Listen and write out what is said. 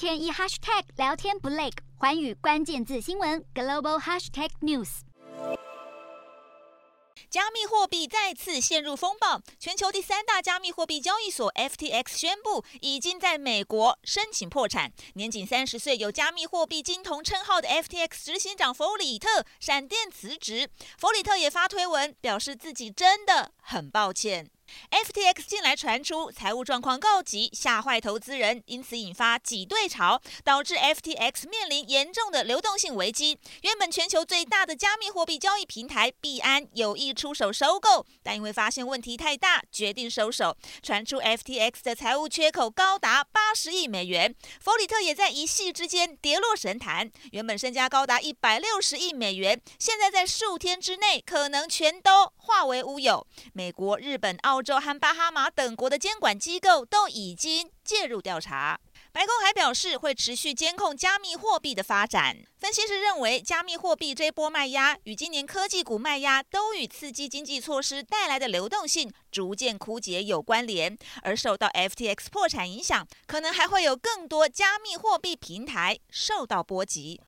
天一 hashtag 聊天不累，寰宇关键字新闻 global hashtag news。加密货币再次陷入风暴，全球第三大加密货币交易所 FTX 宣布已经在美国申请破产。年仅三十岁、有加密货币金童称号的 FTX 执行长弗里特闪电辞职，弗里特也发推文表示自己真的很抱歉。FTX 近来传出财务状况告急，吓坏投资人，因此引发挤兑潮，导致 FTX 面临严重的流动性危机。原本全球最大的加密货币交易平台币安有意出手收购，但因为发现问题太大，决定收手。传出 FTX 的财务缺口高达八十亿美元，弗里特也在一夕之间跌落神坛。原本身家高达一百六十亿美元，现在在数天之内可能全都化为乌有。美国、日本、澳。欧洲和巴哈马等国的监管机构都已经介入调查。白宫还表示会持续监控加密货币的发展。分析师认为，加密货币这波卖压与今年科技股卖压都与刺激经济措施带来的流动性逐渐枯竭有关联。而受到 FTX 破产影响，可能还会有更多加密货币平台受到波及。